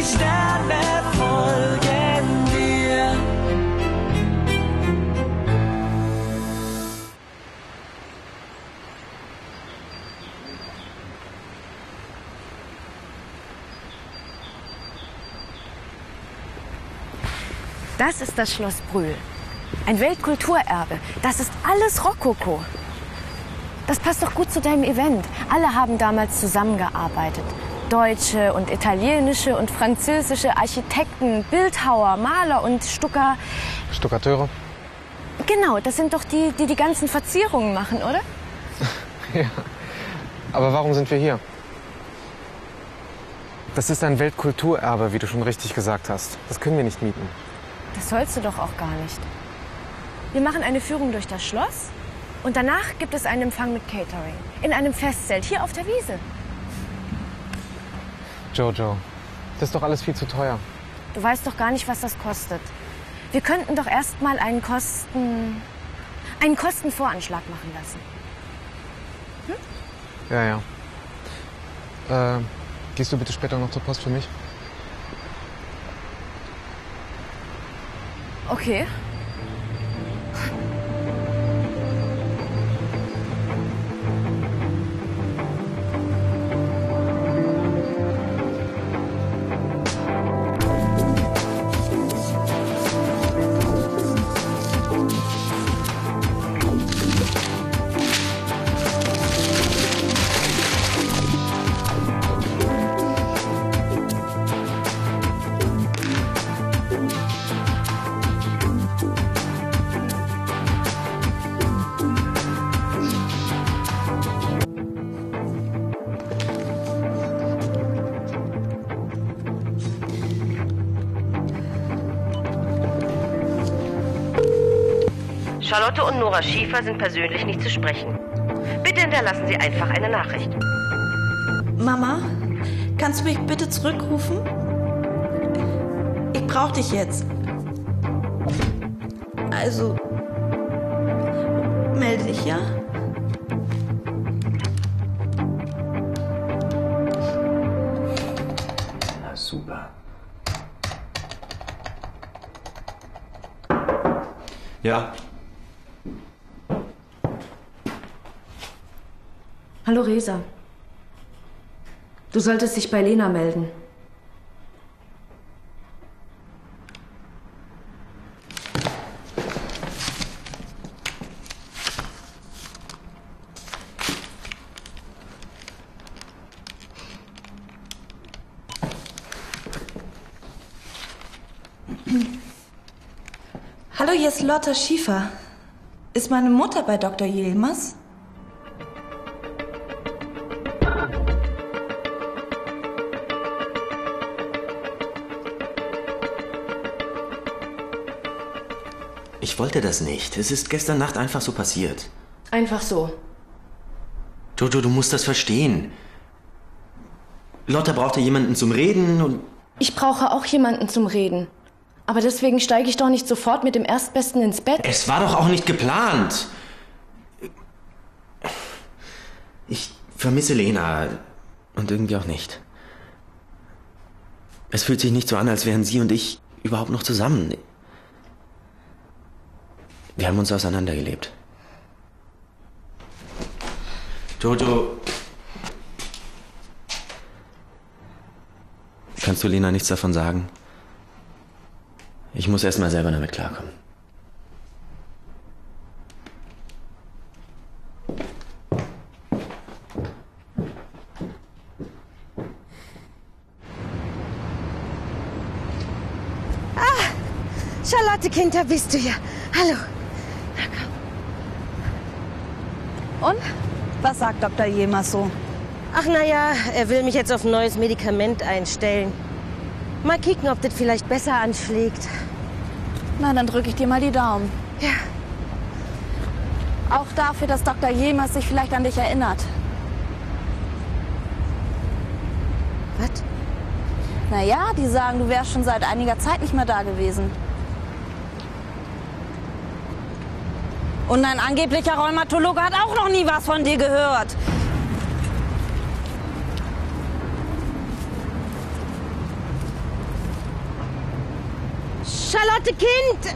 die Sterne folgen dir. Das ist das Schloss Brühl. Ein Weltkulturerbe. Das ist alles Rokoko. Das passt doch gut zu deinem Event. Alle haben damals zusammengearbeitet. Deutsche und italienische und französische Architekten, Bildhauer, Maler und Stucker. Stuckateure? Genau, das sind doch die, die die ganzen Verzierungen machen, oder? Ja. Aber warum sind wir hier? Das ist ein Weltkulturerbe, wie du schon richtig gesagt hast. Das können wir nicht mieten. Das sollst du doch auch gar nicht. Wir machen eine Führung durch das Schloss und danach gibt es einen Empfang mit Catering. In einem Festzelt hier auf der Wiese. Jojo, das ist doch alles viel zu teuer. Du weißt doch gar nicht, was das kostet. Wir könnten doch erst mal einen Kosten. einen Kostenvoranschlag machen lassen. Ja, ja. Äh, gehst du bitte später noch zur Post für mich? Okay. Charlotte und Nora Schiefer sind persönlich nicht zu sprechen. Bitte hinterlassen Sie einfach eine Nachricht. Mama, kannst du mich bitte zurückrufen? Ich brauch dich jetzt. Also, melde dich, ja? Na super. Ja, Hallo Resa. Du solltest dich bei Lena melden. Hallo, hier ist Lotta Schiefer. Ist meine Mutter bei Dr. Yilmaz? Ich wollte das nicht. Es ist gestern Nacht einfach so passiert. Einfach so. Jojo, du musst das verstehen. Lotta brauchte jemanden zum Reden und Ich brauche auch jemanden zum Reden. Aber deswegen steige ich doch nicht sofort mit dem Erstbesten ins Bett. es war doch auch nicht geplant. Ich vermisse Lena und irgendwie auch nicht. Es fühlt sich nicht so an, als wären sie und ich überhaupt noch zusammen. Wir haben uns auseinandergelebt. Jojo. Kannst du Lena nichts davon sagen? Ich muss erst mal selber damit klarkommen. Charlotte, Kind, da bist du ja. Hallo. Und? Was sagt Dr. Yilmaz so? Ach naja, er will mich jetzt auf ein neues Medikament einstellen. Mal kicken, ob das vielleicht besser anschlägt. Na, dann drücke ich dir mal die Daumen. Ja. Auch dafür, dass Dr. Yilmaz sich vielleicht an dich erinnert. Was? Naja, die sagen, du wärst schon seit einiger Zeit nicht mehr da gewesen. Und ein angeblicher Rheumatologe hat auch noch nie was von dir gehört. Charlotte Kind!